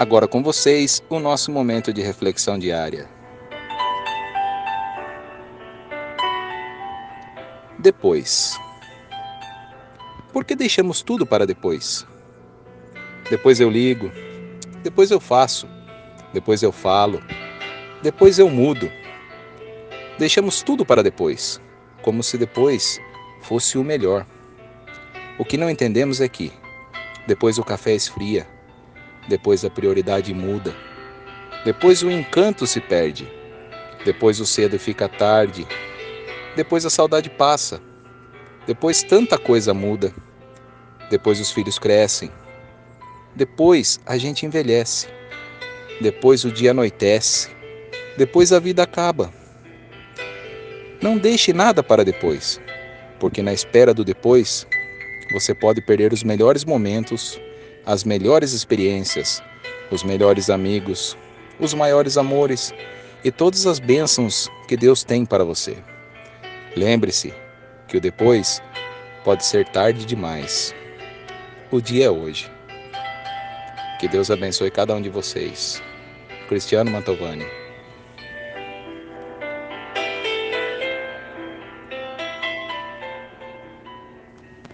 Agora com vocês, o nosso momento de reflexão diária. Depois. Por que deixamos tudo para depois? Depois eu ligo, depois eu faço, depois eu falo, depois eu mudo. Deixamos tudo para depois, como se depois fosse o melhor. O que não entendemos é que, depois o café esfria, depois a prioridade muda. Depois o encanto se perde. Depois o cedo fica tarde. Depois a saudade passa. Depois tanta coisa muda. Depois os filhos crescem. Depois a gente envelhece. Depois o dia anoitece. Depois a vida acaba. Não deixe nada para depois, porque na espera do depois você pode perder os melhores momentos as melhores experiências, os melhores amigos, os maiores amores e todas as bênçãos que Deus tem para você. Lembre-se que o depois pode ser tarde demais. O dia é hoje. Que Deus abençoe cada um de vocês. Cristiano Mantovani